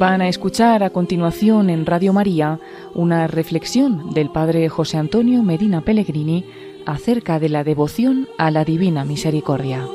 Van a escuchar a continuación en Radio María una reflexión del Padre José Antonio Medina Pellegrini acerca de la devoción a la Divina Misericordia.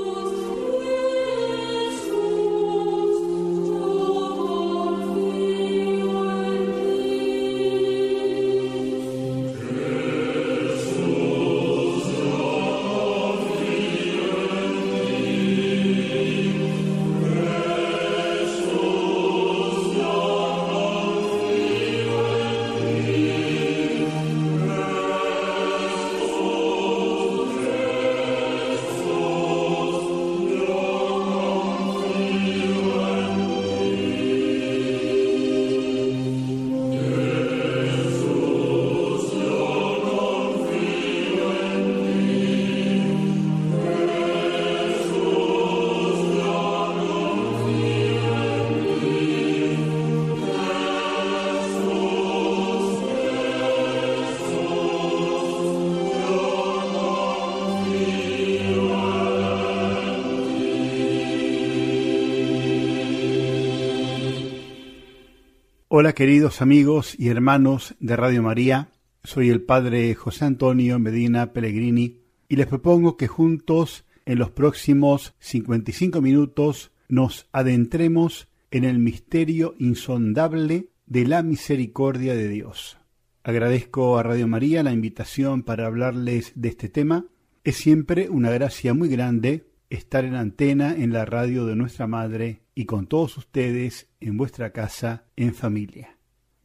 Hola queridos amigos y hermanos de Radio María, soy el Padre José Antonio Medina Pellegrini y les propongo que juntos en los próximos 55 minutos nos adentremos en el misterio insondable de la misericordia de Dios. Agradezco a Radio María la invitación para hablarles de este tema. Es siempre una gracia muy grande estar en antena en la radio de nuestra Madre y con todos ustedes en vuestra casa en familia.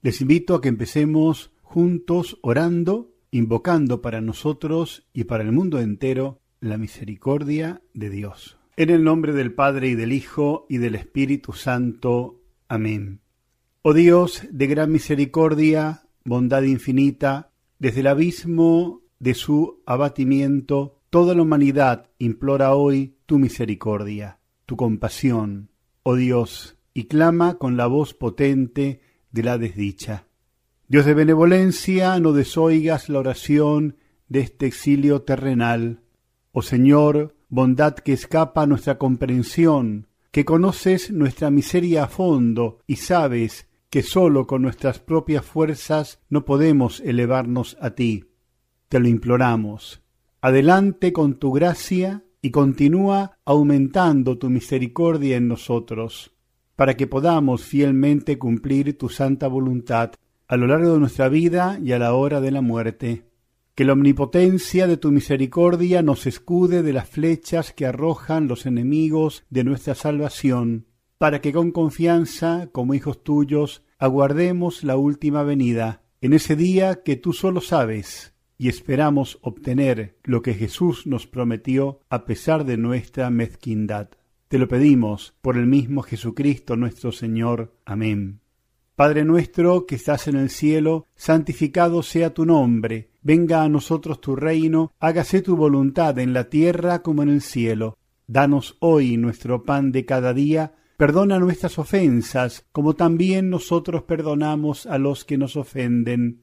Les invito a que empecemos juntos orando, invocando para nosotros y para el mundo entero la misericordia de Dios. En el nombre del Padre y del Hijo y del Espíritu Santo. Amén. Oh Dios de gran misericordia, bondad infinita, desde el abismo de su abatimiento, toda la humanidad implora hoy tu misericordia, tu compasión, oh Dios, y clama con la voz potente de la desdicha. Dios de benevolencia, no desoigas la oración de este exilio terrenal. Oh Señor, bondad que escapa a nuestra comprensión, que conoces nuestra miseria a fondo y sabes que sólo con nuestras propias fuerzas no podemos elevarnos a ti. Te lo imploramos. Adelante con tu gracia y continúa aumentando tu misericordia en nosotros, para que podamos fielmente cumplir tu santa voluntad a lo largo de nuestra vida y a la hora de la muerte. Que la omnipotencia de tu misericordia nos escude de las flechas que arrojan los enemigos de nuestra salvación, para que con confianza, como hijos tuyos, aguardemos la última venida, en ese día que tú solo sabes, y esperamos obtener lo que Jesús nos prometió a pesar de nuestra mezquindad. Te lo pedimos por el mismo Jesucristo nuestro Señor. Amén. Padre nuestro que estás en el cielo, santificado sea tu nombre, venga a nosotros tu reino, hágase tu voluntad en la tierra como en el cielo. Danos hoy nuestro pan de cada día, perdona nuestras ofensas, como también nosotros perdonamos a los que nos ofenden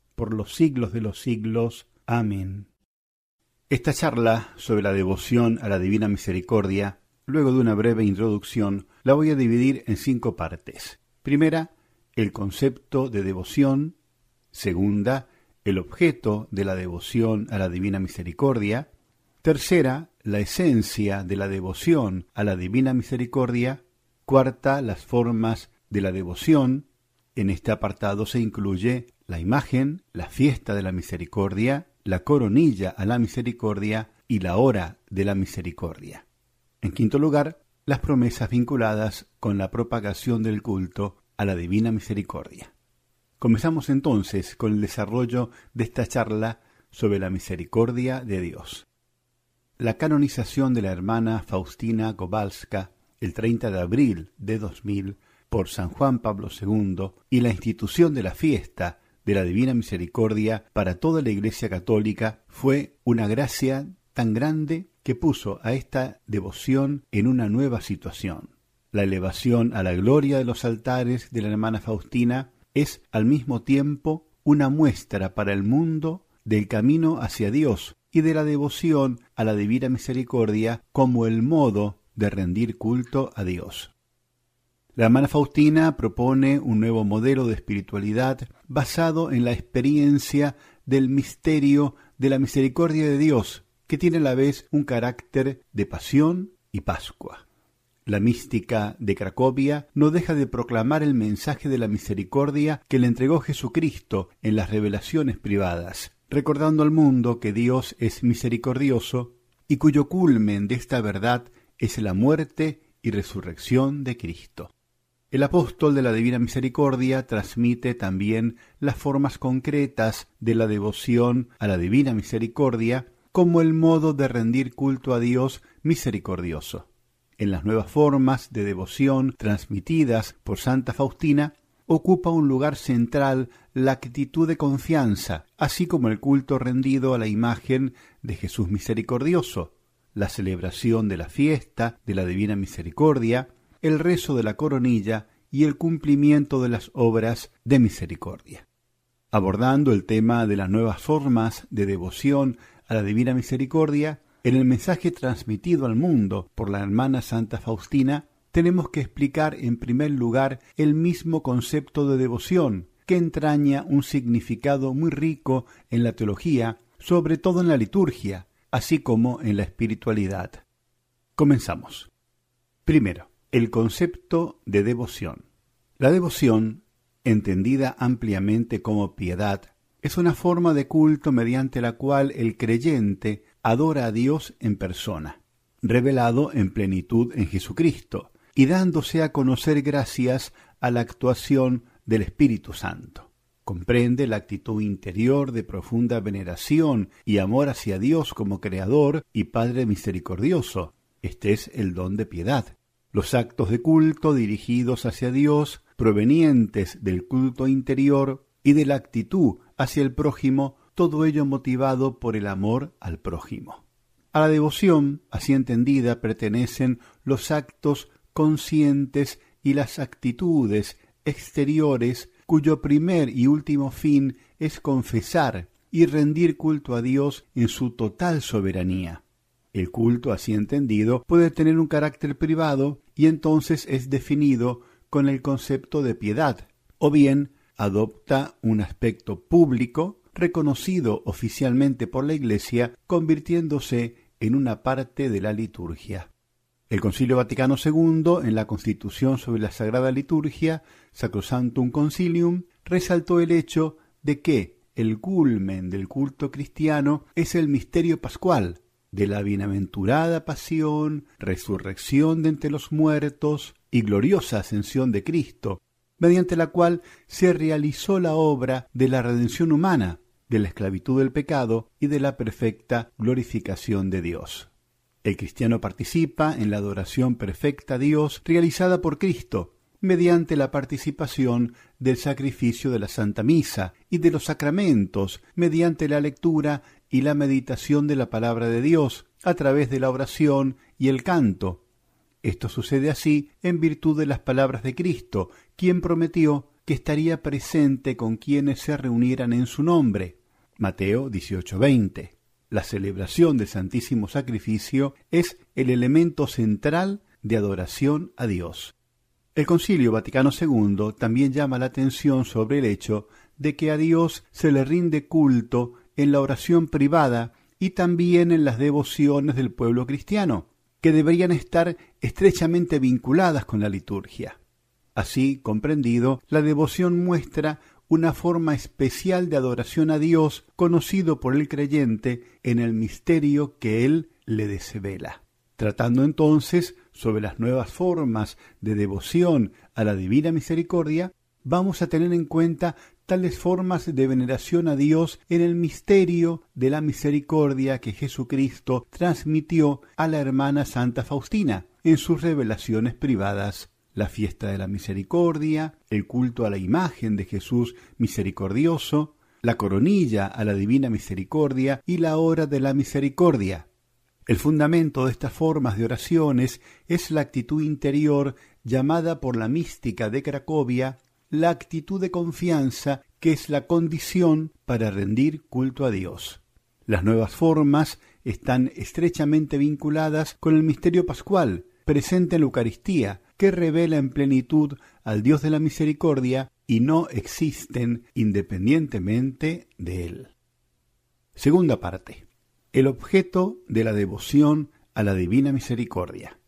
por los siglos de los siglos. Amén. Esta charla sobre la devoción a la Divina Misericordia, luego de una breve introducción, la voy a dividir en cinco partes. Primera, el concepto de devoción. Segunda, el objeto de la devoción a la Divina Misericordia. Tercera, la esencia de la devoción a la Divina Misericordia. Cuarta, las formas de la devoción. En este apartado se incluye la imagen, la fiesta de la misericordia, la coronilla a la misericordia y la hora de la misericordia. En quinto lugar, las promesas vinculadas con la propagación del culto a la divina misericordia. Comenzamos entonces con el desarrollo de esta charla sobre la misericordia de Dios. La canonización de la hermana Faustina Kowalska el 30 de abril de 2000 por San Juan Pablo II y la institución de la fiesta de la Divina Misericordia para toda la Iglesia Católica fue una gracia tan grande que puso a esta devoción en una nueva situación. La elevación a la gloria de los altares de la hermana Faustina es al mismo tiempo una muestra para el mundo del camino hacia Dios y de la devoción a la Divina Misericordia como el modo de rendir culto a Dios. La hermana Faustina propone un nuevo modelo de espiritualidad basado en la experiencia del misterio de la misericordia de Dios, que tiene a la vez un carácter de pasión y Pascua. La mística de Cracovia no deja de proclamar el mensaje de la misericordia que le entregó Jesucristo en las revelaciones privadas, recordando al mundo que Dios es misericordioso y cuyo culmen de esta verdad es la muerte y resurrección de Cristo. El apóstol de la Divina Misericordia transmite también las formas concretas de la devoción a la Divina Misericordia como el modo de rendir culto a Dios misericordioso. En las nuevas formas de devoción transmitidas por Santa Faustina, ocupa un lugar central la actitud de confianza, así como el culto rendido a la imagen de Jesús misericordioso, la celebración de la fiesta de la Divina Misericordia, el rezo de la coronilla y el cumplimiento de las obras de misericordia. Abordando el tema de las nuevas formas de devoción a la Divina Misericordia, en el mensaje transmitido al mundo por la hermana Santa Faustina, tenemos que explicar en primer lugar el mismo concepto de devoción, que entraña un significado muy rico en la teología, sobre todo en la liturgia, así como en la espiritualidad. Comenzamos. Primero, el concepto de devoción. La devoción, entendida ampliamente como piedad, es una forma de culto mediante la cual el creyente adora a Dios en persona, revelado en plenitud en Jesucristo, y dándose a conocer gracias a la actuación del Espíritu Santo. Comprende la actitud interior de profunda veneración y amor hacia Dios como Creador y Padre misericordioso. Este es el don de piedad. Los actos de culto dirigidos hacia Dios, provenientes del culto interior y de la actitud hacia el prójimo, todo ello motivado por el amor al prójimo. A la devoción, así entendida, pertenecen los actos conscientes y las actitudes exteriores cuyo primer y último fin es confesar y rendir culto a Dios en su total soberanía. El culto así entendido puede tener un carácter privado y entonces es definido con el concepto de piedad, o bien adopta un aspecto público reconocido oficialmente por la Iglesia, convirtiéndose en una parte de la liturgia. El Concilio Vaticano II, en la Constitución sobre la Sagrada Liturgia, Sacrosantum Concilium, resaltó el hecho de que el culmen del culto cristiano es el misterio pascual, de la bienaventurada pasión, resurrección de entre los muertos y gloriosa ascensión de Cristo, mediante la cual se realizó la obra de la redención humana, de la esclavitud del pecado y de la perfecta glorificación de Dios. El cristiano participa en la adoración perfecta a Dios realizada por Cristo, mediante la participación del sacrificio de la Santa Misa y de los sacramentos, mediante la lectura y la meditación de la palabra de Dios, a través de la oración y el canto. Esto sucede así en virtud de las palabras de Cristo, quien prometió que estaría presente con quienes se reunieran en su nombre. Mateo 18:20. La celebración del Santísimo Sacrificio es el elemento central de adoración a Dios. El Concilio Vaticano II también llama la atención sobre el hecho de que a Dios se le rinde culto en la oración privada y también en las devociones del pueblo cristiano, que deberían estar estrechamente vinculadas con la liturgia. Así comprendido, la devoción muestra una forma especial de adoración a Dios conocido por el creyente en el misterio que Él le desvela. Tratando entonces sobre las nuevas formas de devoción a la Divina Misericordia, vamos a tener en cuenta tales formas de veneración a Dios en el misterio de la misericordia que Jesucristo transmitió a la hermana Santa Faustina en sus revelaciones privadas la fiesta de la misericordia, el culto a la imagen de Jesús misericordioso, la coronilla a la divina misericordia y la hora de la misericordia. El fundamento de estas formas de oraciones es la actitud interior llamada por la mística de Cracovia la actitud de confianza que es la condición para rendir culto a Dios. Las nuevas formas están estrechamente vinculadas con el misterio pascual, presente en la Eucaristía, que revela en plenitud al Dios de la misericordia y no existen independientemente de él. Segunda parte. El objeto de la devoción a la divina misericordia.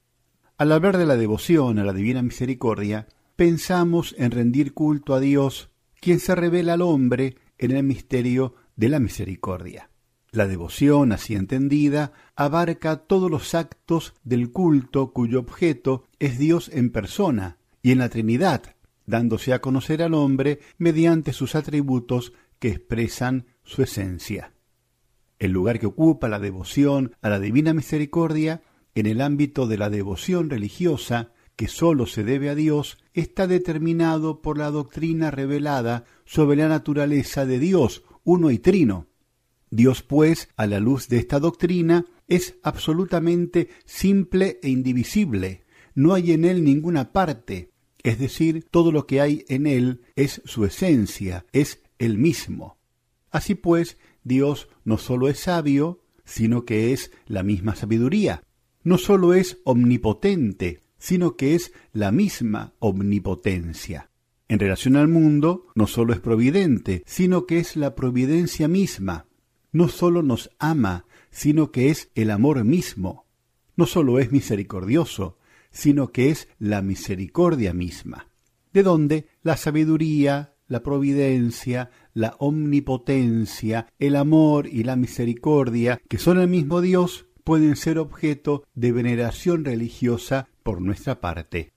Al hablar de la devoción a la divina misericordia, pensamos en rendir culto a Dios, quien se revela al hombre en el misterio de la misericordia. La devoción, así entendida, abarca todos los actos del culto cuyo objeto es Dios en persona y en la Trinidad, dándose a conocer al hombre mediante sus atributos que expresan su esencia. El lugar que ocupa la devoción a la Divina Misericordia en el ámbito de la devoción religiosa que sólo se debe a Dios está determinado por la doctrina revelada sobre la naturaleza de Dios, uno y trino, Dios, pues, a la luz de esta doctrina, es absolutamente simple e indivisible. No hay en él ninguna parte, es decir, todo lo que hay en él es su esencia, es el mismo. Así pues, Dios no sólo es sabio, sino que es la misma sabiduría. No sólo es omnipotente, sino que es la misma omnipotencia. En relación al mundo, no sólo es providente, sino que es la providencia misma no sólo nos ama, sino que es el amor mismo. No sólo es misericordioso, sino que es la misericordia misma. De donde la sabiduría, la providencia, la omnipotencia, el amor y la misericordia, que son el mismo Dios, pueden ser objeto de veneración religiosa por nuestra parte.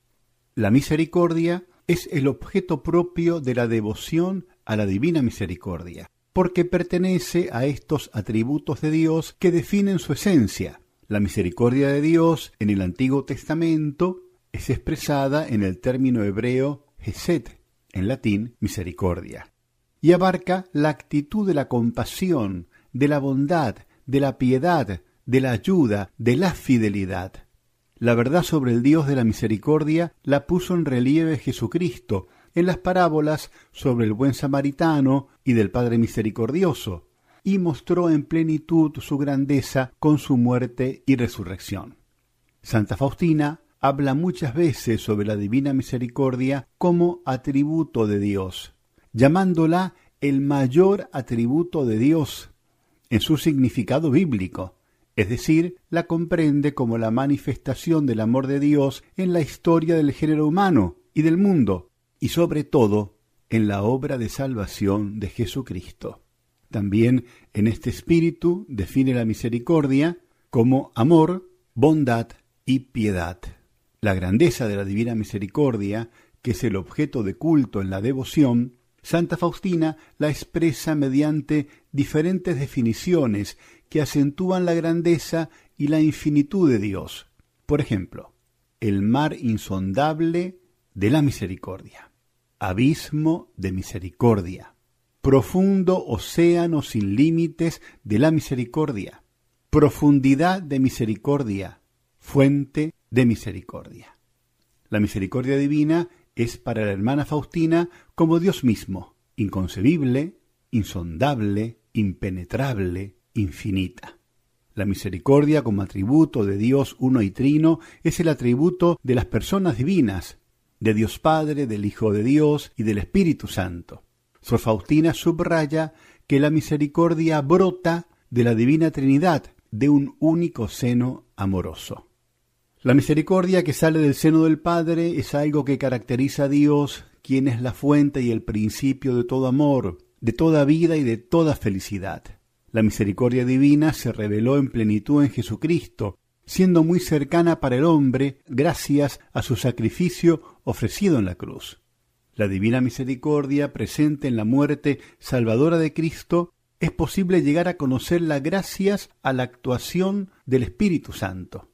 La misericordia es el objeto propio de la devoción a la divina misericordia porque pertenece a estos atributos de Dios que definen su esencia. La misericordia de Dios en el Antiguo Testamento es expresada en el término hebreo Hesed, en latín misericordia, y abarca la actitud de la compasión, de la bondad, de la piedad, de la ayuda, de la fidelidad. La verdad sobre el Dios de la misericordia la puso en relieve Jesucristo en las parábolas sobre el buen samaritano y del Padre Misericordioso, y mostró en plenitud su grandeza con su muerte y resurrección. Santa Faustina habla muchas veces sobre la divina misericordia como atributo de Dios, llamándola el mayor atributo de Dios en su significado bíblico, es decir, la comprende como la manifestación del amor de Dios en la historia del género humano y del mundo, y sobre todo en la obra de salvación de Jesucristo. También en este espíritu define la misericordia como amor, bondad y piedad. La grandeza de la divina misericordia, que es el objeto de culto en la devoción, Santa Faustina la expresa mediante diferentes definiciones que acentúan la grandeza y la infinitud de Dios. Por ejemplo, el mar insondable de la misericordia, abismo de misericordia, profundo océano sin límites de la misericordia, profundidad de misericordia, fuente de misericordia. La misericordia divina es para la hermana Faustina como Dios mismo, inconcebible, insondable, impenetrable, infinita. La misericordia como atributo de Dios uno y trino es el atributo de las personas divinas, de Dios Padre, del Hijo de Dios y del Espíritu Santo. Sor Faustina subraya que la misericordia brota de la Divina Trinidad, de un único seno amoroso. La misericordia que sale del seno del Padre es algo que caracteriza a Dios, quien es la fuente y el principio de todo amor, de toda vida y de toda felicidad. La misericordia divina se reveló en plenitud en Jesucristo, siendo muy cercana para el hombre gracias a su sacrificio ofrecido en la cruz. La divina misericordia presente en la muerte salvadora de Cristo es posible llegar a conocerla gracias a la actuación del Espíritu Santo.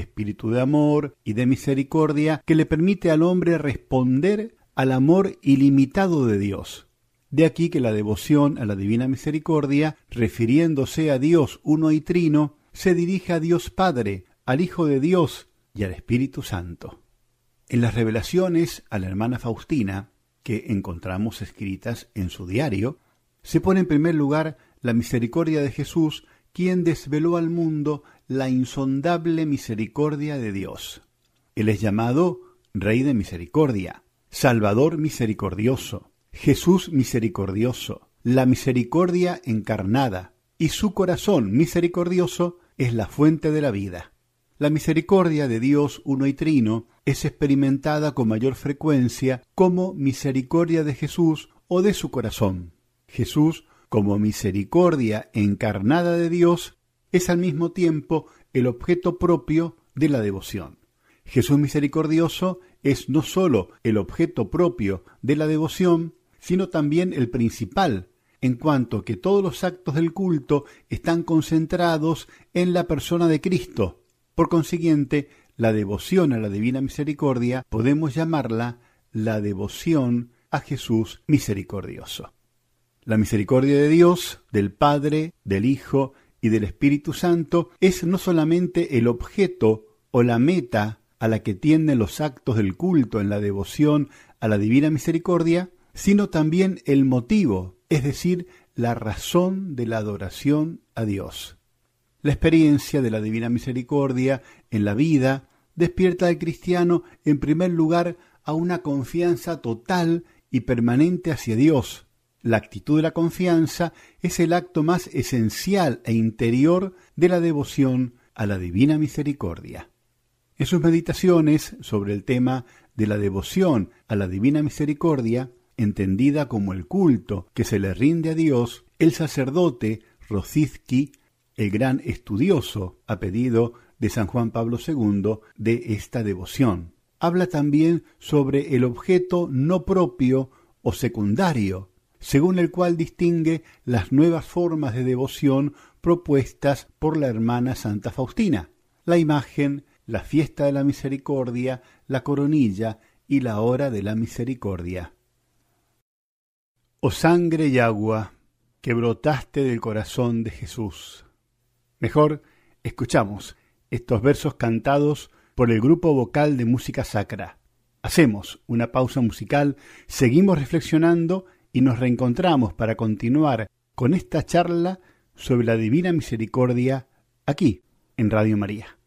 Espíritu de amor y de misericordia que le permite al hombre responder al amor ilimitado de Dios. De aquí que la devoción a la divina misericordia, refiriéndose a Dios uno y trino, se dirige a Dios Padre, al Hijo de Dios y al Espíritu Santo. En las revelaciones a la hermana Faustina, que encontramos escritas en su diario, se pone en primer lugar la misericordia de Jesús, quien desveló al mundo la insondable misericordia de Dios. Él es llamado Rey de Misericordia, Salvador misericordioso, Jesús misericordioso, la misericordia encarnada, y su corazón misericordioso es la fuente de la vida. La misericordia de Dios uno y trino es experimentada con mayor frecuencia como misericordia de Jesús o de su corazón. Jesús, como misericordia encarnada de Dios, es al mismo tiempo el objeto propio de la devoción. Jesús misericordioso es no sólo el objeto propio de la devoción, sino también el principal, en cuanto que todos los actos del culto están concentrados en la persona de Cristo. Por consiguiente, la devoción a la divina misericordia podemos llamarla la devoción a Jesús misericordioso. La misericordia de Dios, del Padre, del Hijo y del Espíritu Santo es no solamente el objeto o la meta a la que tienden los actos del culto en la devoción a la divina misericordia, sino también el motivo, es decir, la razón de la adoración a Dios. La experiencia de la divina misericordia en la vida despierta al cristiano en primer lugar a una confianza total y permanente hacia Dios, la actitud de la confianza es el acto más esencial e interior de la devoción a la divina misericordia. En sus meditaciones sobre el tema de la devoción a la divina misericordia, entendida como el culto que se le rinde a Dios, el sacerdote Rosicki, el gran estudioso a pedido de San Juan Pablo II de esta devoción, habla también sobre el objeto no propio o secundario según el cual distingue las nuevas formas de devoción propuestas por la hermana Santa Faustina, la imagen, la fiesta de la misericordia, la coronilla y la hora de la misericordia. Oh sangre y agua que brotaste del corazón de Jesús. Mejor, escuchamos estos versos cantados por el grupo vocal de música sacra. Hacemos una pausa musical, seguimos reflexionando y nos reencontramos para continuar con esta charla sobre la Divina Misericordia aquí en Radio María.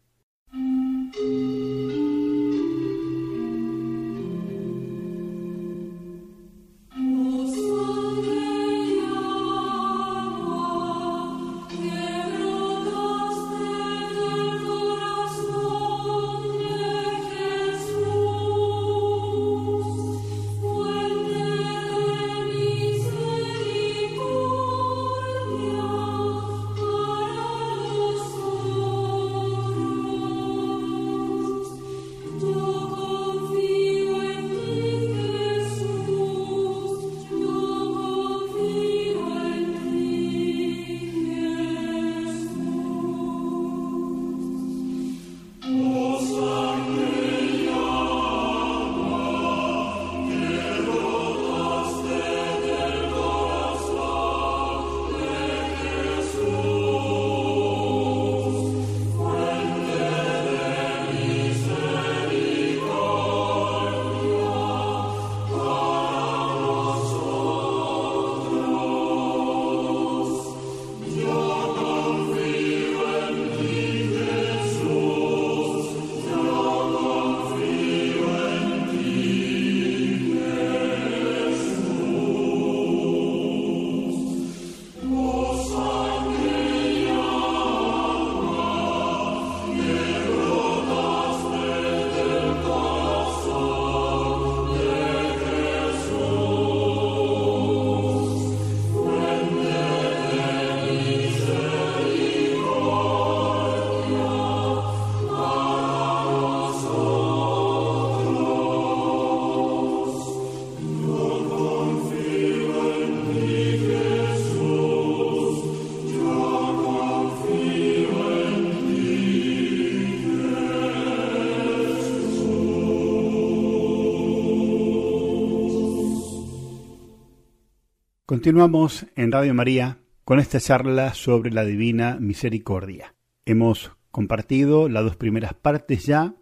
Continuamos en Radio María con esta charla sobre la Divina Misericordia. Hemos compartido las dos primeras partes ya,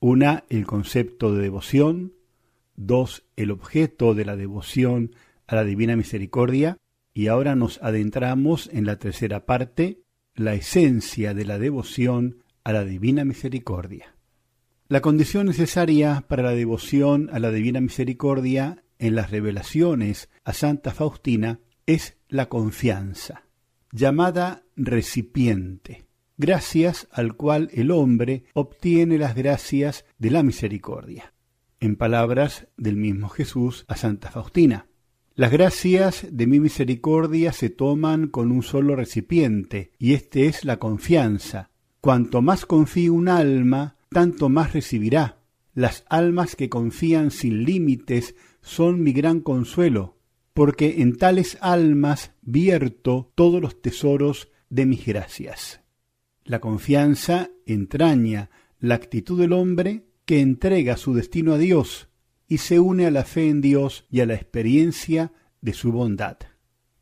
una, el concepto de devoción, dos, el objeto de la devoción a la Divina Misericordia, y ahora nos adentramos en la tercera parte, la esencia de la devoción a la Divina Misericordia. La condición necesaria para la devoción a la Divina Misericordia en las revelaciones a Santa Faustina es la confianza, llamada recipiente, gracias al cual el hombre obtiene las gracias de la misericordia. En palabras del mismo Jesús a Santa Faustina, las gracias de mi misericordia se toman con un solo recipiente, y este es la confianza. Cuanto más confíe un alma, tanto más recibirá. Las almas que confían sin límites son mi gran consuelo, porque en tales almas vierto todos los tesoros de mis gracias. La confianza entraña la actitud del hombre que entrega su destino a Dios y se une a la fe en Dios y a la experiencia de su bondad.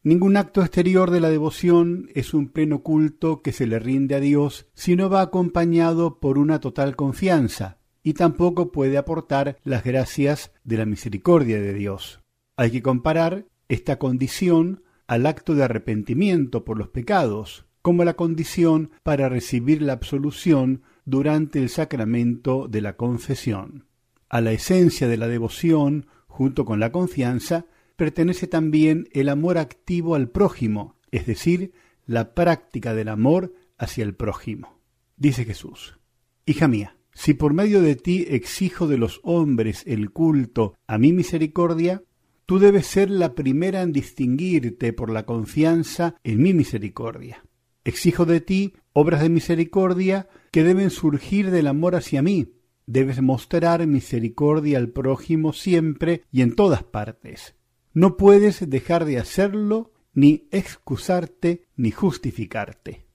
Ningún acto exterior de la devoción es un pleno culto que se le rinde a Dios si no va acompañado por una total confianza, y tampoco puede aportar las gracias de la misericordia de Dios. Hay que comparar esta condición al acto de arrepentimiento por los pecados, como la condición para recibir la absolución durante el sacramento de la confesión. A la esencia de la devoción, junto con la confianza, pertenece también el amor activo al prójimo, es decir, la práctica del amor hacia el prójimo. Dice Jesús, Hija mía, si por medio de ti exijo de los hombres el culto a mi misericordia, tú debes ser la primera en distinguirte por la confianza en mi misericordia. Exijo de ti obras de misericordia que deben surgir del amor hacia mí. Debes mostrar misericordia al prójimo siempre y en todas partes. No puedes dejar de hacerlo, ni excusarte, ni justificarte.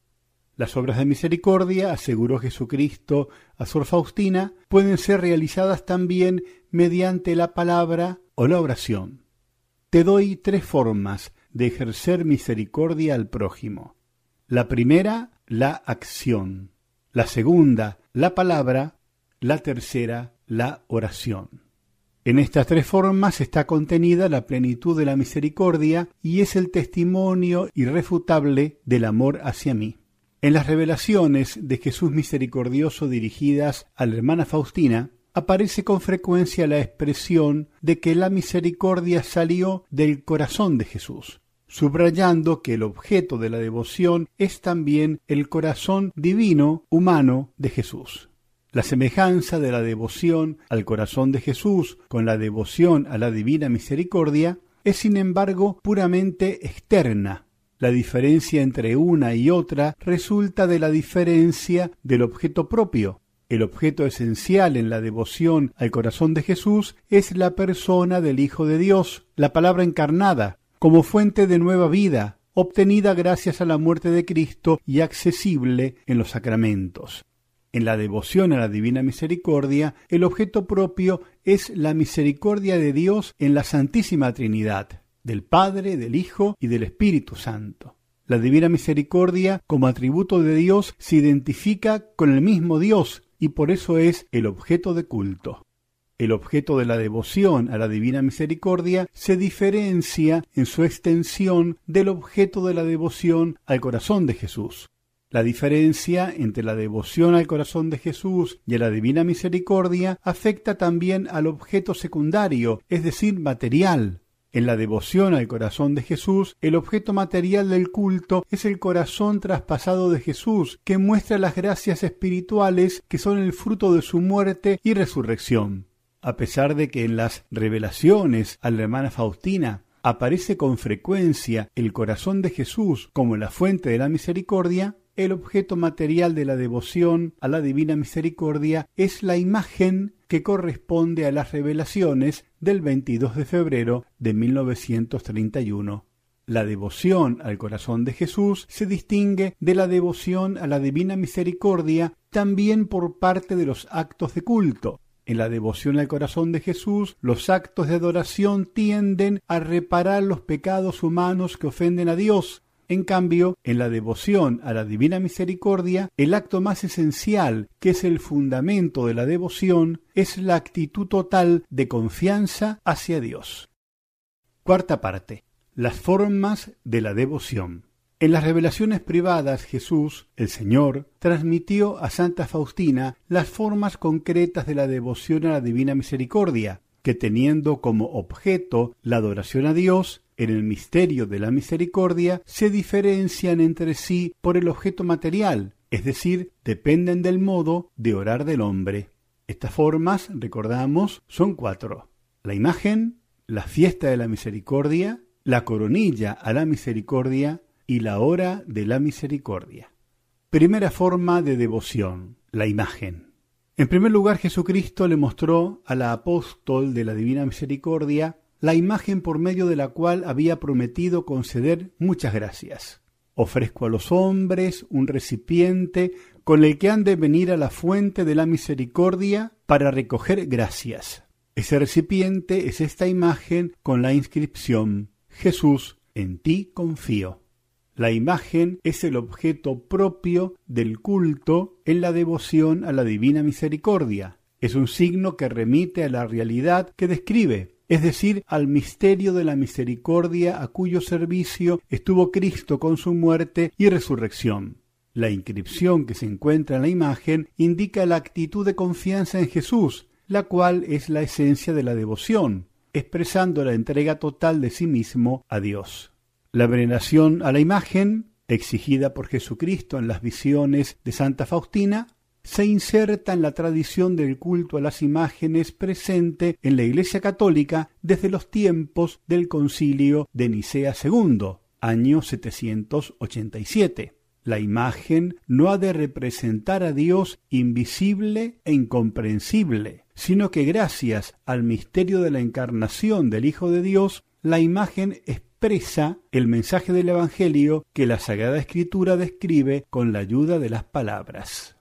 Las obras de misericordia, aseguró Jesucristo a Sor Faustina, pueden ser realizadas también mediante la palabra o la oración. Te doy tres formas de ejercer misericordia al prójimo. La primera, la acción. La segunda, la palabra. La tercera, la oración. En estas tres formas está contenida la plenitud de la misericordia y es el testimonio irrefutable del amor hacia mí. En las revelaciones de Jesús misericordioso dirigidas a la hermana Faustina, aparece con frecuencia la expresión de que la misericordia salió del corazón de Jesús, subrayando que el objeto de la devoción es también el corazón divino humano de Jesús. La semejanza de la devoción al corazón de Jesús con la devoción a la divina misericordia es sin embargo puramente externa, la diferencia entre una y otra resulta de la diferencia del objeto propio. El objeto esencial en la devoción al corazón de Jesús es la persona del Hijo de Dios, la palabra encarnada, como fuente de nueva vida, obtenida gracias a la muerte de Cristo y accesible en los sacramentos. En la devoción a la Divina Misericordia, el objeto propio es la misericordia de Dios en la Santísima Trinidad del Padre, del Hijo y del Espíritu Santo. La divina misericordia, como atributo de Dios, se identifica con el mismo Dios y por eso es el objeto de culto. El objeto de la devoción a la divina misericordia se diferencia en su extensión del objeto de la devoción al corazón de Jesús. La diferencia entre la devoción al corazón de Jesús y a la divina misericordia afecta también al objeto secundario, es decir, material, en la devoción al corazón de Jesús, el objeto material del culto es el corazón traspasado de Jesús, que muestra las gracias espirituales que son el fruto de su muerte y resurrección. A pesar de que en las revelaciones a la hermana Faustina aparece con frecuencia el corazón de Jesús como la fuente de la misericordia, el objeto material de la devoción a la divina misericordia es la imagen que corresponde a las revelaciones del 22 de febrero de 1931. La devoción al corazón de Jesús se distingue de la devoción a la divina misericordia también por parte de los actos de culto. En la devoción al corazón de Jesús, los actos de adoración tienden a reparar los pecados humanos que ofenden a Dios. En cambio, en la devoción a la Divina Misericordia, el acto más esencial, que es el fundamento de la devoción, es la actitud total de confianza hacia Dios. Cuarta parte. Las formas de la devoción. En las revelaciones privadas Jesús, el Señor, transmitió a Santa Faustina las formas concretas de la devoción a la Divina Misericordia, que teniendo como objeto la adoración a Dios, en el misterio de la misericordia se diferencian entre sí por el objeto material, es decir, dependen del modo de orar del hombre. Estas formas, recordamos, son cuatro. La imagen, la fiesta de la misericordia, la coronilla a la misericordia y la hora de la misericordia. Primera forma de devoción, la imagen. En primer lugar, Jesucristo le mostró a la apóstol de la Divina Misericordia la imagen por medio de la cual había prometido conceder muchas gracias. Ofrezco a los hombres un recipiente con el que han de venir a la fuente de la misericordia para recoger gracias. Ese recipiente es esta imagen con la inscripción Jesús, en ti confío. La imagen es el objeto propio del culto en la devoción a la divina misericordia. Es un signo que remite a la realidad que describe, es decir, al misterio de la misericordia a cuyo servicio estuvo Cristo con su muerte y resurrección. La inscripción que se encuentra en la imagen indica la actitud de confianza en Jesús, la cual es la esencia de la devoción, expresando la entrega total de sí mismo a Dios. La veneración a la imagen, exigida por Jesucristo en las visiones de Santa Faustina, se inserta en la tradición del culto a las imágenes presente en la Iglesia Católica desde los tiempos del Concilio de Nicea II, año 787. La imagen no ha de representar a Dios invisible e incomprensible, sino que gracias al misterio de la encarnación del Hijo de Dios, la imagen expresa el mensaje del Evangelio que la Sagrada Escritura describe con la ayuda de las palabras.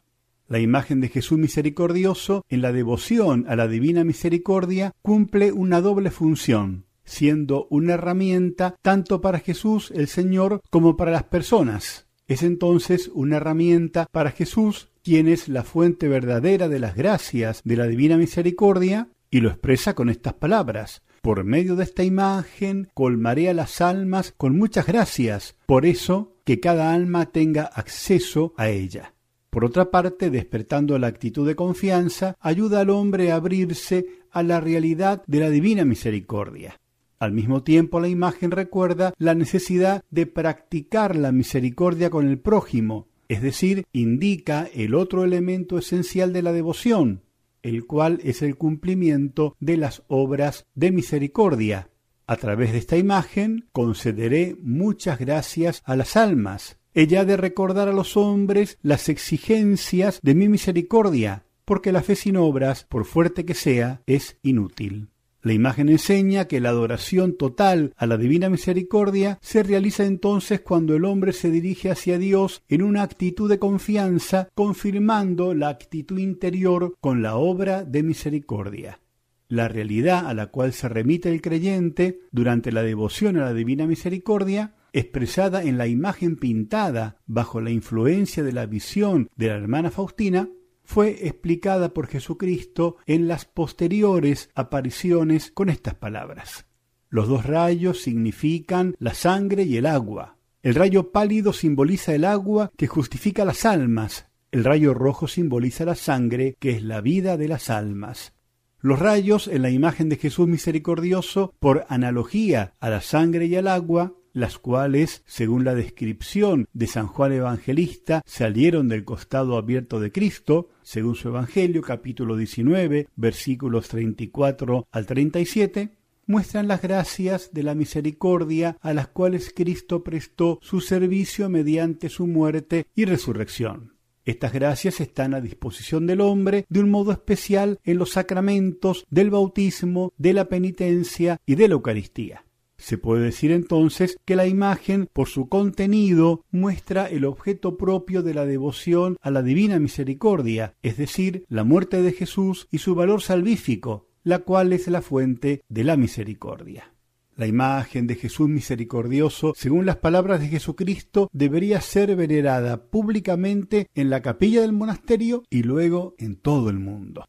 La imagen de Jesús misericordioso en la devoción a la divina misericordia cumple una doble función, siendo una herramienta tanto para Jesús el Señor como para las personas. Es entonces una herramienta para Jesús, quien es la fuente verdadera de las gracias de la divina misericordia, y lo expresa con estas palabras. Por medio de esta imagen colmaré a las almas con muchas gracias, por eso que cada alma tenga acceso a ella. Por otra parte, despertando la actitud de confianza, ayuda al hombre a abrirse a la realidad de la divina misericordia. Al mismo tiempo, la imagen recuerda la necesidad de practicar la misericordia con el prójimo, es decir, indica el otro elemento esencial de la devoción, el cual es el cumplimiento de las obras de misericordia. A través de esta imagen concederé muchas gracias a las almas. Ella de recordar a los hombres las exigencias de mi misericordia, porque la fe sin obras, por fuerte que sea, es inútil. La imagen enseña que la adoración total a la divina misericordia se realiza entonces cuando el hombre se dirige hacia Dios en una actitud de confianza, confirmando la actitud interior con la obra de misericordia. La realidad a la cual se remite el creyente durante la devoción a la divina misericordia expresada en la imagen pintada bajo la influencia de la visión de la hermana Faustina, fue explicada por Jesucristo en las posteriores apariciones con estas palabras. Los dos rayos significan la sangre y el agua. El rayo pálido simboliza el agua que justifica las almas. El rayo rojo simboliza la sangre que es la vida de las almas. Los rayos en la imagen de Jesús misericordioso, por analogía a la sangre y al agua, las cuales, según la descripción de San Juan Evangelista, salieron del costado abierto de Cristo, según su Evangelio capítulo 19, versículos 34 al 37, muestran las gracias de la misericordia a las cuales Cristo prestó su servicio mediante su muerte y resurrección. Estas gracias están a disposición del hombre de un modo especial en los sacramentos del bautismo, de la penitencia y de la Eucaristía. Se puede decir entonces que la imagen, por su contenido, muestra el objeto propio de la devoción a la divina misericordia, es decir, la muerte de Jesús y su valor salvífico, la cual es la fuente de la misericordia. La imagen de Jesús misericordioso, según las palabras de Jesucristo, debería ser venerada públicamente en la capilla del monasterio y luego en todo el mundo.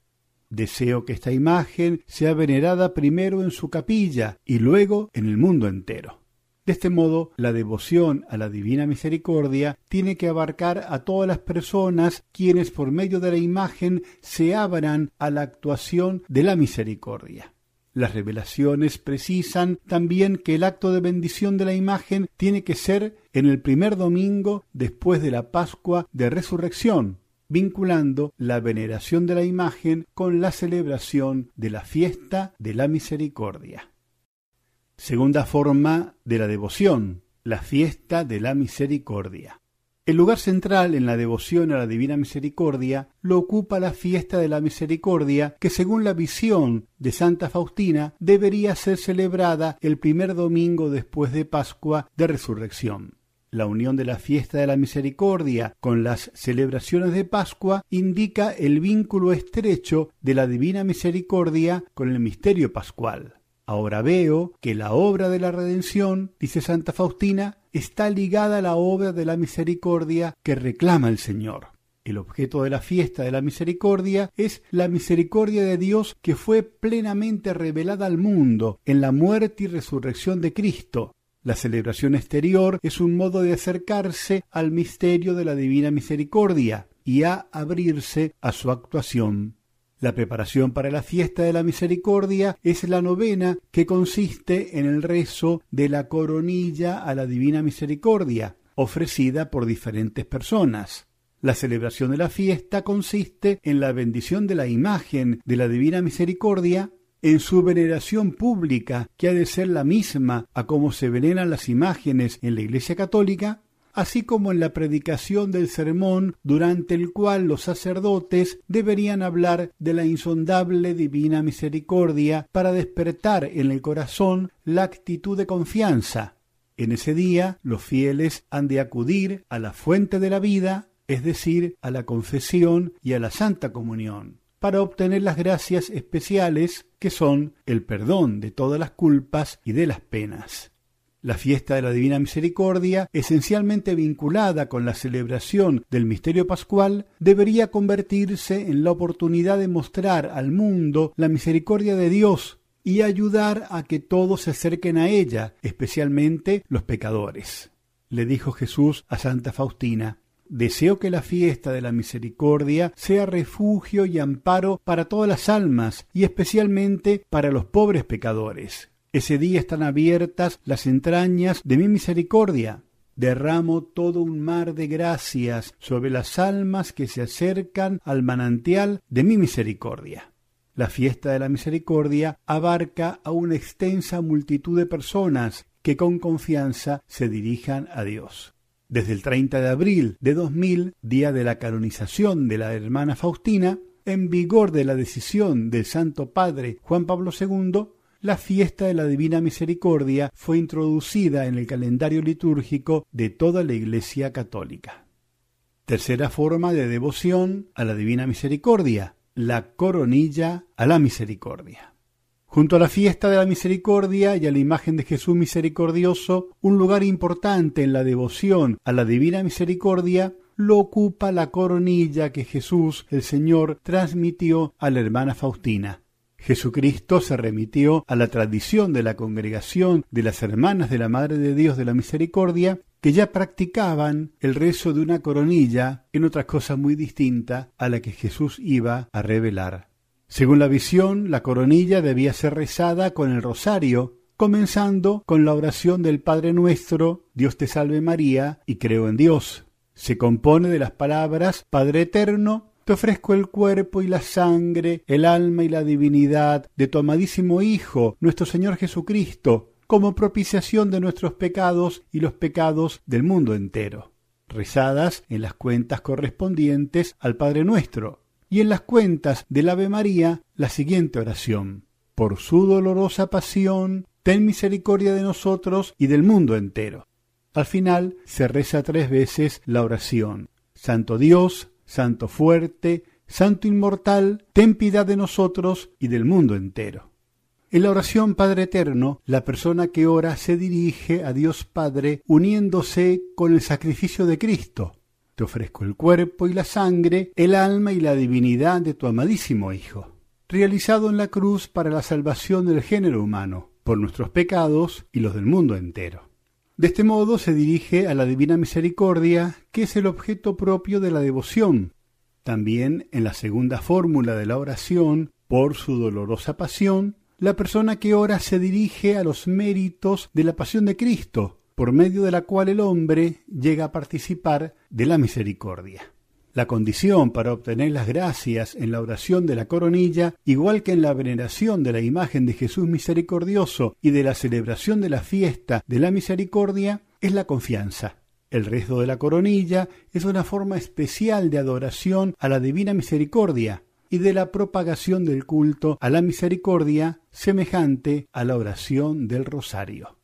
Deseo que esta imagen sea venerada primero en su capilla y luego en el mundo entero. De este modo, la devoción a la Divina Misericordia tiene que abarcar a todas las personas quienes por medio de la imagen se abran a la actuación de la misericordia. Las revelaciones precisan también que el acto de bendición de la imagen tiene que ser en el primer domingo después de la Pascua de Resurrección, vinculando la veneración de la imagen con la celebración de la fiesta de la misericordia. Segunda forma de la devoción, la fiesta de la misericordia. El lugar central en la devoción a la Divina Misericordia lo ocupa la fiesta de la Misericordia, que según la visión de Santa Faustina debería ser celebrada el primer domingo después de Pascua de Resurrección. La unión de la fiesta de la misericordia con las celebraciones de Pascua indica el vínculo estrecho de la divina misericordia con el misterio pascual. Ahora veo que la obra de la redención, dice Santa Faustina, está ligada a la obra de la misericordia que reclama el Señor. El objeto de la fiesta de la misericordia es la misericordia de Dios que fue plenamente revelada al mundo en la muerte y resurrección de Cristo, la celebración exterior es un modo de acercarse al misterio de la divina misericordia y a abrirse a su actuación. La preparación para la fiesta de la misericordia es la novena que consiste en el rezo de la coronilla a la divina misericordia, ofrecida por diferentes personas. La celebración de la fiesta consiste en la bendición de la imagen de la divina misericordia en su veneración pública, que ha de ser la misma a como se veneran las imágenes en la Iglesia Católica, así como en la predicación del sermón durante el cual los sacerdotes deberían hablar de la insondable divina misericordia para despertar en el corazón la actitud de confianza. En ese día los fieles han de acudir a la fuente de la vida, es decir, a la confesión y a la santa comunión para obtener las gracias especiales que son el perdón de todas las culpas y de las penas. La fiesta de la Divina Misericordia, esencialmente vinculada con la celebración del misterio pascual, debería convertirse en la oportunidad de mostrar al mundo la misericordia de Dios y ayudar a que todos se acerquen a ella, especialmente los pecadores. Le dijo Jesús a Santa Faustina, Deseo que la fiesta de la misericordia sea refugio y amparo para todas las almas y especialmente para los pobres pecadores. Ese día están abiertas las entrañas de mi misericordia. Derramo todo un mar de gracias sobre las almas que se acercan al manantial de mi misericordia. La fiesta de la misericordia abarca a una extensa multitud de personas que con confianza se dirijan a Dios. Desde el 30 de abril de 2000, día de la canonización de la hermana Faustina, en vigor de la decisión del Santo Padre Juan Pablo II, la fiesta de la Divina Misericordia fue introducida en el calendario litúrgico de toda la Iglesia Católica. Tercera forma de devoción a la Divina Misericordia, la coronilla a la misericordia. Junto a la fiesta de la misericordia y a la imagen de Jesús misericordioso, un lugar importante en la devoción a la divina misericordia lo ocupa la coronilla que Jesús, el Señor, transmitió a la hermana Faustina. Jesucristo se remitió a la tradición de la congregación de las hermanas de la Madre de Dios de la Misericordia, que ya practicaban el rezo de una coronilla en otra cosa muy distinta a la que Jesús iba a revelar. Según la visión, la coronilla debía ser rezada con el rosario, comenzando con la oración del Padre Nuestro, Dios te salve María, y creo en Dios. Se compone de las palabras Padre Eterno, te ofrezco el cuerpo y la sangre, el alma y la divinidad de tu amadísimo Hijo, nuestro Señor Jesucristo, como propiciación de nuestros pecados y los pecados del mundo entero, rezadas en las cuentas correspondientes al Padre Nuestro y en las cuentas del Ave María la siguiente oración. Por su dolorosa pasión, ten misericordia de nosotros y del mundo entero. Al final se reza tres veces la oración. Santo Dios, Santo fuerte, Santo inmortal, ten piedad de nosotros y del mundo entero. En la oración Padre Eterno, la persona que ora se dirige a Dios Padre uniéndose con el sacrificio de Cristo. Te ofrezco el cuerpo y la sangre, el alma y la divinidad de tu amadísimo Hijo, realizado en la cruz para la salvación del género humano, por nuestros pecados y los del mundo entero. De este modo se dirige a la Divina Misericordia, que es el objeto propio de la devoción. También en la segunda fórmula de la oración, por su dolorosa pasión, la persona que ora se dirige a los méritos de la pasión de Cristo, por medio de la cual el hombre llega a participar de la misericordia. La condición para obtener las gracias en la oración de la coronilla, igual que en la veneración de la imagen de Jesús misericordioso y de la celebración de la fiesta de la misericordia, es la confianza. El rezo de la coronilla es una forma especial de adoración a la divina misericordia y de la propagación del culto a la misericordia semejante a la oración del rosario.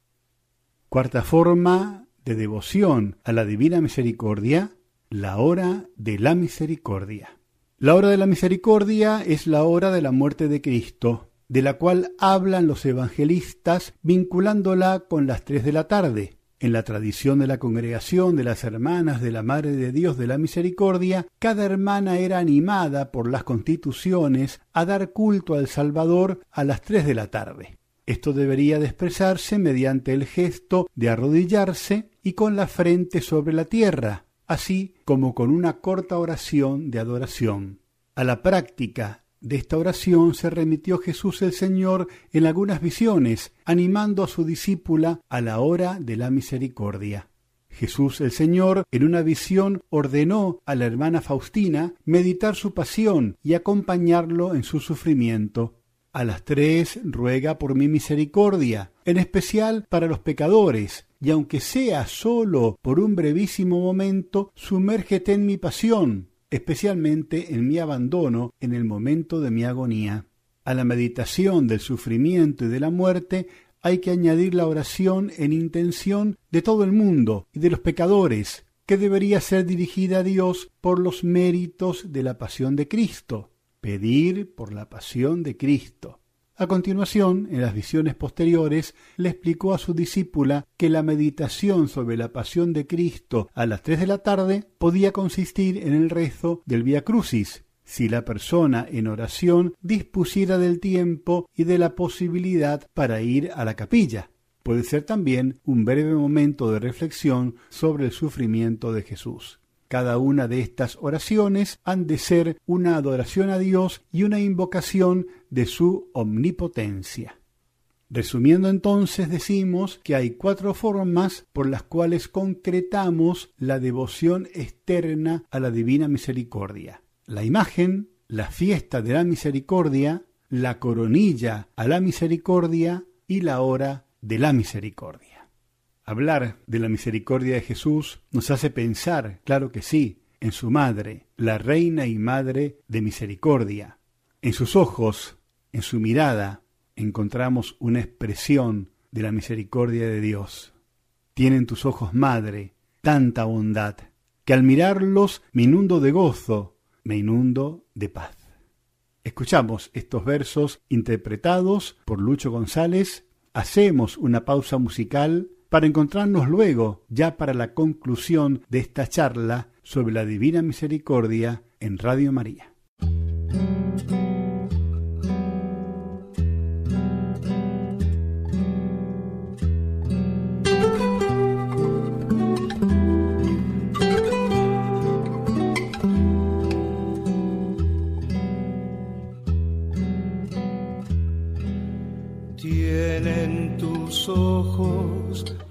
Cuarta forma de devoción a la divina misericordia la hora de la misericordia. La hora de la misericordia es la hora de la muerte de Cristo, de la cual hablan los evangelistas vinculándola con las tres de la tarde. En la tradición de la congregación de las hermanas de la Madre de Dios de la Misericordia, cada hermana era animada por las constituciones a dar culto al Salvador a las tres de la tarde. Esto debería de expresarse mediante el gesto de arrodillarse y con la frente sobre la tierra, así como con una corta oración de adoración. A la práctica de esta oración se remitió Jesús el Señor en algunas visiones, animando a su discípula a la hora de la misericordia. Jesús el Señor en una visión ordenó a la hermana Faustina meditar su pasión y acompañarlo en su sufrimiento. A las tres ruega por mi misericordia, en especial para los pecadores, y aunque sea solo por un brevísimo momento, sumérgete en mi pasión, especialmente en mi abandono en el momento de mi agonía. A la meditación del sufrimiento y de la muerte hay que añadir la oración en intención de todo el mundo y de los pecadores, que debería ser dirigida a Dios por los méritos de la pasión de Cristo. Pedir por la pasión de Cristo. A continuación, en las visiones posteriores, le explicó a su discípula que la meditación sobre la pasión de Cristo a las tres de la tarde podía consistir en el rezo del Via Crucis, si la persona en oración dispusiera del tiempo y de la posibilidad para ir a la capilla. Puede ser también un breve momento de reflexión sobre el sufrimiento de Jesús. Cada una de estas oraciones han de ser una adoración a Dios y una invocación de su omnipotencia. Resumiendo entonces decimos que hay cuatro formas por las cuales concretamos la devoción externa a la divina misericordia. La imagen, la fiesta de la misericordia, la coronilla a la misericordia y la hora de la misericordia. Hablar de la misericordia de Jesús nos hace pensar, claro que sí, en su madre, la reina y madre de misericordia. En sus ojos, en su mirada, encontramos una expresión de la misericordia de Dios. Tienen tus ojos, madre, tanta bondad, que al mirarlos me inundo de gozo, me inundo de paz. Escuchamos estos versos interpretados por Lucho González, hacemos una pausa musical para encontrarnos luego, ya para la conclusión de esta charla sobre la Divina Misericordia en Radio María.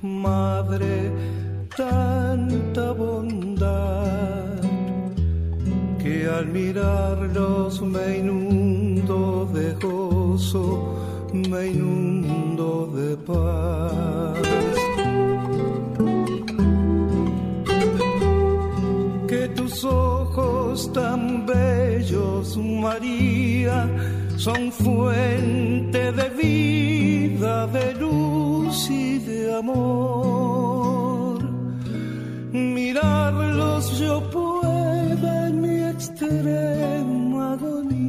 Madre, tanta bondad, que al mirarlos me inundo de gozo, me inundo de paz. Que tus ojos tan bellos, María, son fuente de vida, de Mirarlos yo pueda en mi extrema agonía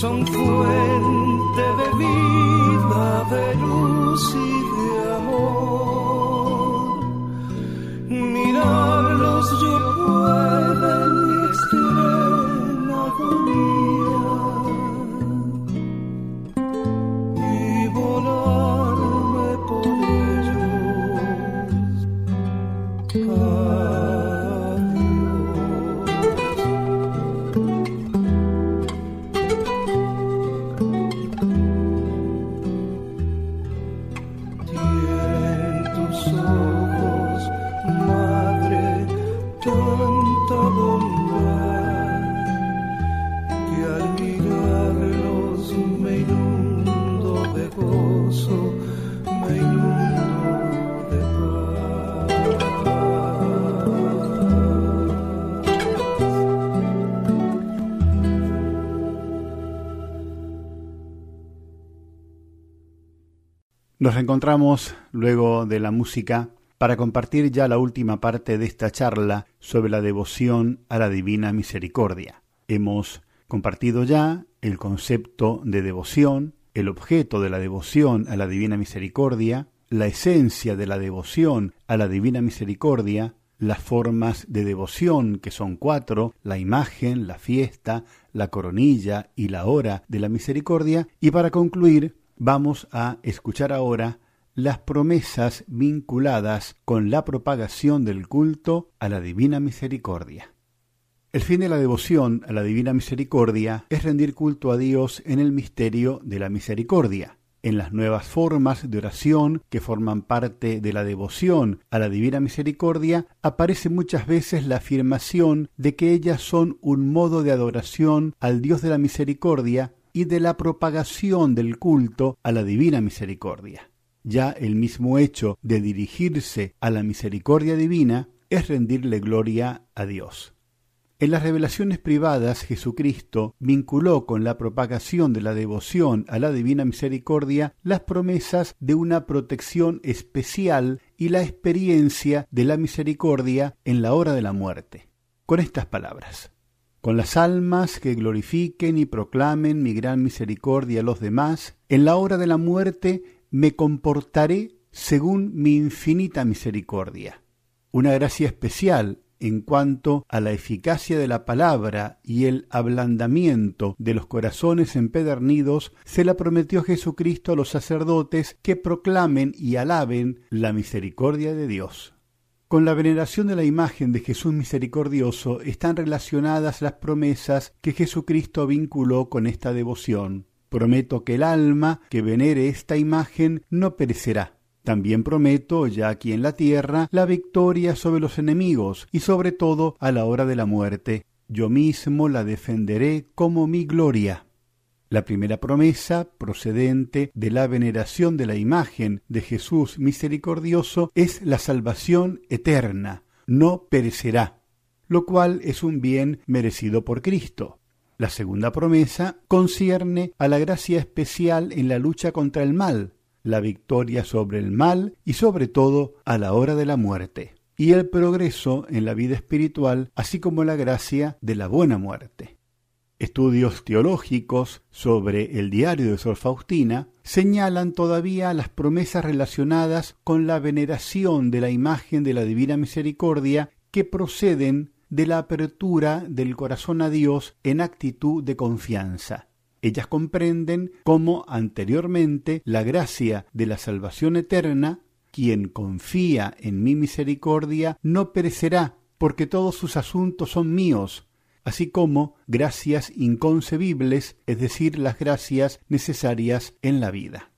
son fuente Nos reencontramos luego de la música para compartir ya la última parte de esta charla sobre la devoción a la Divina Misericordia. Hemos compartido ya el concepto de devoción, el objeto de la devoción a la Divina Misericordia, la esencia de la devoción a la Divina Misericordia, las formas de devoción, que son cuatro, la imagen, la fiesta, la coronilla y la hora de la misericordia, y para concluir vamos a escuchar ahora las promesas vinculadas con la propagación del culto a la Divina Misericordia. El fin de la devoción a la Divina Misericordia es rendir culto a Dios en el misterio de la misericordia. En las nuevas formas de oración que forman parte de la devoción a la Divina Misericordia aparece muchas veces la afirmación de que ellas son un modo de adoración al Dios de la Misericordia y de la propagación del culto a la Divina Misericordia. Ya el mismo hecho de dirigirse a la misericordia divina es rendirle gloria a Dios. En las revelaciones privadas Jesucristo vinculó con la propagación de la devoción a la Divina Misericordia las promesas de una protección especial y la experiencia de la misericordia en la hora de la muerte. Con estas palabras. Con las almas que glorifiquen y proclamen mi gran misericordia a los demás, en la hora de la muerte me comportaré según mi infinita misericordia. Una gracia especial en cuanto a la eficacia de la palabra y el ablandamiento de los corazones empedernidos, se la prometió Jesucristo a los sacerdotes que proclamen y alaben la misericordia de Dios. Con la veneración de la imagen de Jesús misericordioso están relacionadas las promesas que Jesucristo vinculó con esta devoción. Prometo que el alma que venere esta imagen no perecerá. También prometo, ya aquí en la tierra, la victoria sobre los enemigos y sobre todo a la hora de la muerte. Yo mismo la defenderé como mi gloria. La primera promesa, procedente de la veneración de la imagen de Jesús misericordioso, es la salvación eterna, no perecerá, lo cual es un bien merecido por Cristo. La segunda promesa concierne a la gracia especial en la lucha contra el mal, la victoria sobre el mal y sobre todo a la hora de la muerte, y el progreso en la vida espiritual, así como la gracia de la buena muerte. Estudios teológicos sobre el diario de Sor Faustina señalan todavía las promesas relacionadas con la veneración de la imagen de la Divina Misericordia que proceden de la apertura del corazón a Dios en actitud de confianza. Ellas comprenden cómo anteriormente la gracia de la salvación eterna, quien confía en mi misericordia, no perecerá, porque todos sus asuntos son míos, así como gracias inconcebibles, es decir, las gracias necesarias en la vida.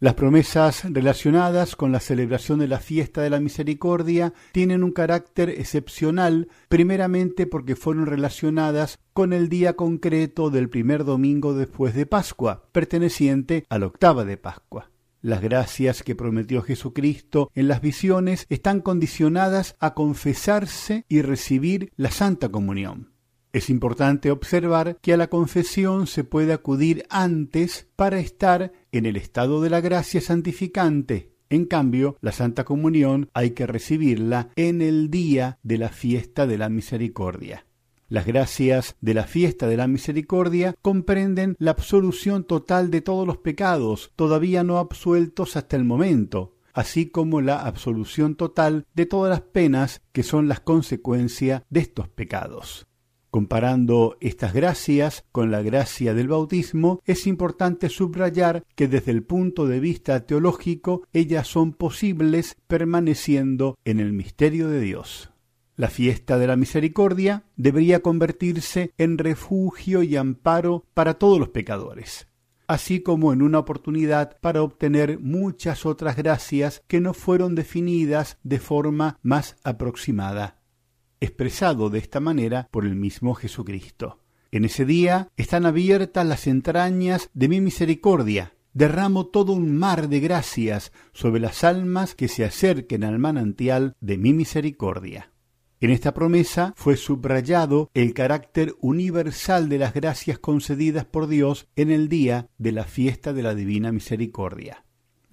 Las promesas relacionadas con la celebración de la fiesta de la misericordia tienen un carácter excepcional, primeramente porque fueron relacionadas con el día concreto del primer domingo después de Pascua, perteneciente a la octava de Pascua. Las gracias que prometió Jesucristo en las visiones están condicionadas a confesarse y recibir la Santa Comunión. Es importante observar que a la confesión se puede acudir antes para estar en el estado de la gracia santificante. En cambio, la Santa Comunión hay que recibirla en el día de la fiesta de la misericordia. Las gracias de la fiesta de la misericordia comprenden la absolución total de todos los pecados todavía no absueltos hasta el momento, así como la absolución total de todas las penas que son las consecuencias de estos pecados. Comparando estas gracias con la gracia del bautismo, es importante subrayar que desde el punto de vista teológico ellas son posibles permaneciendo en el misterio de Dios. La fiesta de la misericordia debería convertirse en refugio y amparo para todos los pecadores, así como en una oportunidad para obtener muchas otras gracias que no fueron definidas de forma más aproximada expresado de esta manera por el mismo Jesucristo. En ese día están abiertas las entrañas de mi misericordia. Derramo todo un mar de gracias sobre las almas que se acerquen al manantial de mi misericordia. En esta promesa fue subrayado el carácter universal de las gracias concedidas por Dios en el día de la fiesta de la Divina Misericordia.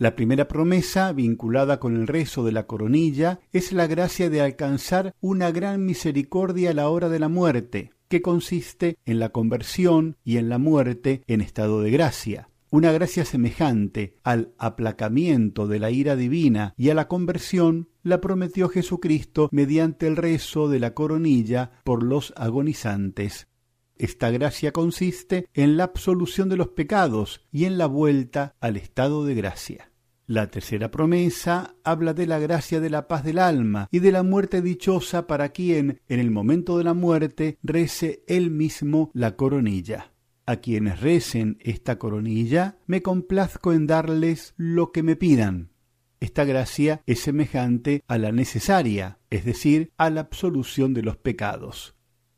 La primera promesa, vinculada con el rezo de la coronilla, es la gracia de alcanzar una gran misericordia a la hora de la muerte, que consiste en la conversión y en la muerte en estado de gracia. Una gracia semejante al aplacamiento de la ira divina y a la conversión la prometió Jesucristo mediante el rezo de la coronilla por los agonizantes. Esta gracia consiste en la absolución de los pecados y en la vuelta al estado de gracia. La tercera promesa habla de la gracia de la paz del alma y de la muerte dichosa para quien, en el momento de la muerte, rece él mismo la coronilla. A quienes recen esta coronilla, me complazco en darles lo que me pidan. Esta gracia es semejante a la necesaria, es decir, a la absolución de los pecados.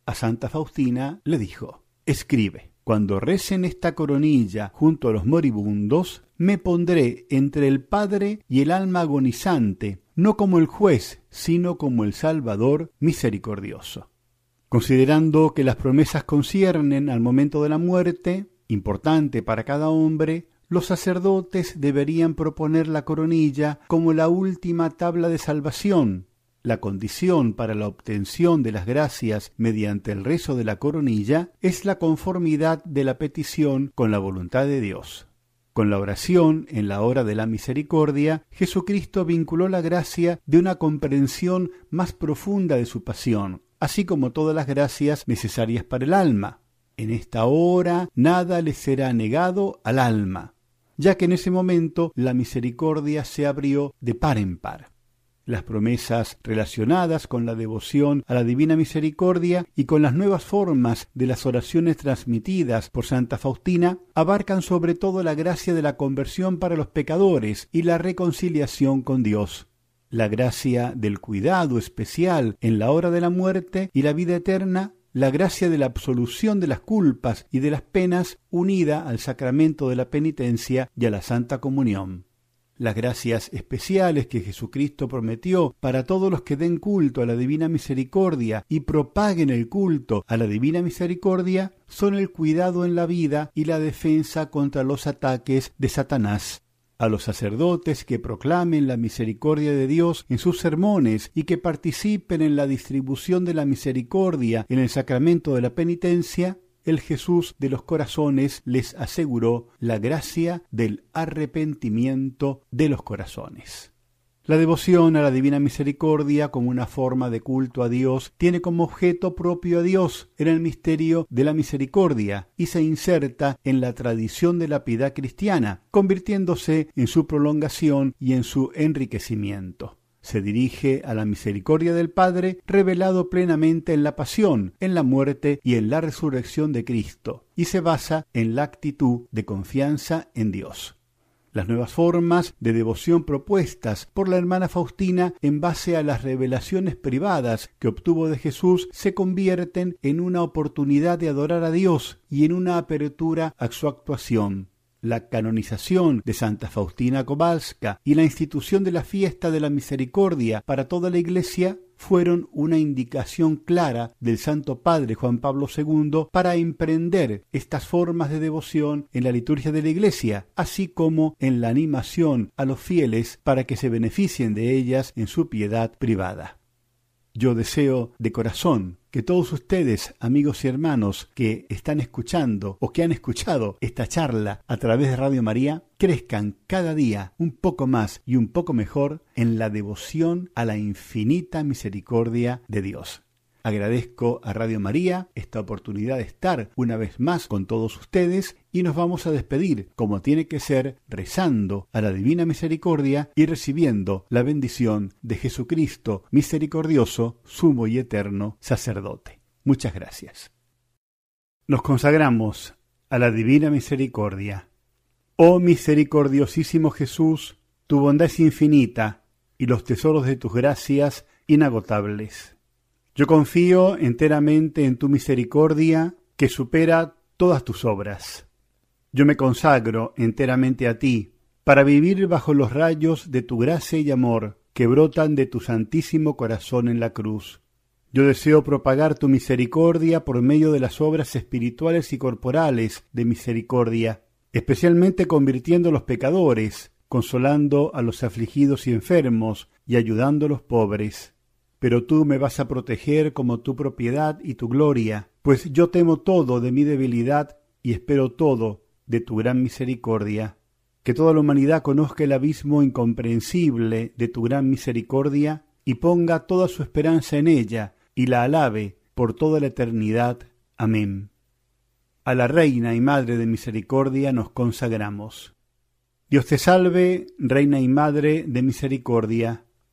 A Santa Faustina le dijo, escribe, cuando recen esta coronilla junto a los moribundos, me pondré entre el Padre y el alma agonizante, no como el juez, sino como el Salvador misericordioso. Considerando que las promesas conciernen al momento de la muerte, importante para cada hombre, los sacerdotes deberían proponer la coronilla como la última tabla de salvación. La condición para la obtención de las gracias mediante el rezo de la coronilla es la conformidad de la petición con la voluntad de Dios. Con la oración en la hora de la misericordia, Jesucristo vinculó la gracia de una comprensión más profunda de su pasión, así como todas las gracias necesarias para el alma. En esta hora nada le será negado al alma, ya que en ese momento la misericordia se abrió de par en par. Las promesas relacionadas con la devoción a la Divina Misericordia y con las nuevas formas de las oraciones transmitidas por Santa Faustina abarcan sobre todo la gracia de la conversión para los pecadores y la reconciliación con Dios. La gracia del cuidado especial en la hora de la muerte y la vida eterna, la gracia de la absolución de las culpas y de las penas unida al sacramento de la penitencia y a la Santa Comunión las gracias especiales que Jesucristo prometió para todos los que den culto a la Divina Misericordia y propaguen el culto a la Divina Misericordia son el cuidado en la vida y la defensa contra los ataques de Satanás. A los sacerdotes que proclamen la misericordia de Dios en sus sermones y que participen en la distribución de la misericordia en el sacramento de la penitencia, el Jesús de los corazones les aseguró la gracia del arrepentimiento de los corazones. La devoción a la Divina Misericordia como una forma de culto a Dios tiene como objeto propio a Dios en el misterio de la misericordia y se inserta en la tradición de la piedad cristiana, convirtiéndose en su prolongación y en su enriquecimiento se dirige a la misericordia del Padre revelado plenamente en la pasión, en la muerte y en la resurrección de Cristo, y se basa en la actitud de confianza en Dios. Las nuevas formas de devoción propuestas por la hermana Faustina en base a las revelaciones privadas que obtuvo de Jesús se convierten en una oportunidad de adorar a Dios y en una apertura a su actuación la canonización de Santa Faustina Kowalska y la institución de la fiesta de la misericordia para toda la Iglesia fueron una indicación clara del Santo Padre Juan Pablo II para emprender estas formas de devoción en la liturgia de la Iglesia, así como en la animación a los fieles para que se beneficien de ellas en su piedad privada. Yo deseo de corazón que todos ustedes, amigos y hermanos que están escuchando o que han escuchado esta charla a través de Radio María, crezcan cada día un poco más y un poco mejor en la devoción a la infinita misericordia de Dios. Agradezco a Radio María esta oportunidad de estar una vez más con todos ustedes y nos vamos a despedir, como tiene que ser, rezando a la Divina Misericordia y recibiendo la bendición de Jesucristo misericordioso, sumo y eterno sacerdote. Muchas gracias. Nos consagramos a la Divina Misericordia. Oh misericordiosísimo Jesús, tu bondad es infinita y los tesoros de tus gracias inagotables. Yo confío enteramente en tu misericordia que supera todas tus obras. Yo me consagro enteramente a ti, para vivir bajo los rayos de tu gracia y amor que brotan de tu santísimo corazón en la cruz. Yo deseo propagar tu misericordia por medio de las obras espirituales y corporales de misericordia, especialmente convirtiendo a los pecadores, consolando a los afligidos y enfermos y ayudando a los pobres pero tú me vas a proteger como tu propiedad y tu gloria, pues yo temo todo de mi debilidad y espero todo de tu gran misericordia. Que toda la humanidad conozca el abismo incomprensible de tu gran misericordia y ponga toda su esperanza en ella y la alabe por toda la eternidad. Amén. A la Reina y Madre de Misericordia nos consagramos. Dios te salve, Reina y Madre de Misericordia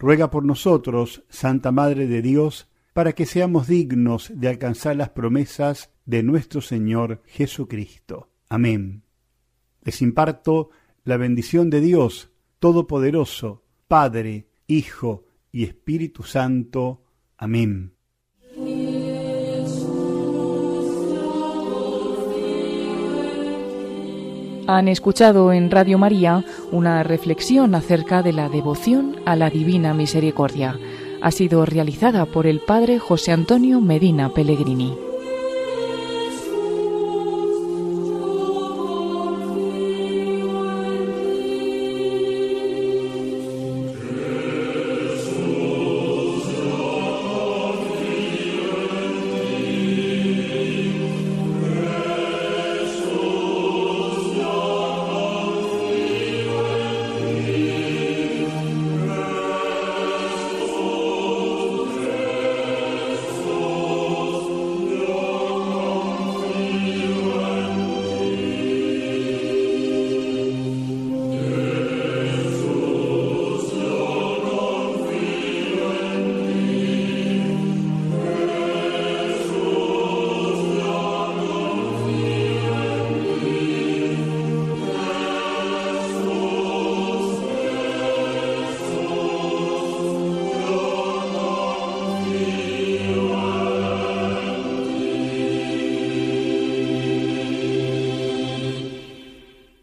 ruega por nosotros, Santa Madre de Dios, para que seamos dignos de alcanzar las promesas de nuestro Señor Jesucristo. Amén. Les imparto la bendición de Dios Todopoderoso, Padre, Hijo y Espíritu Santo. Amén. Han escuchado en Radio María una reflexión acerca de la devoción a la Divina Misericordia. Ha sido realizada por el Padre José Antonio Medina Pellegrini.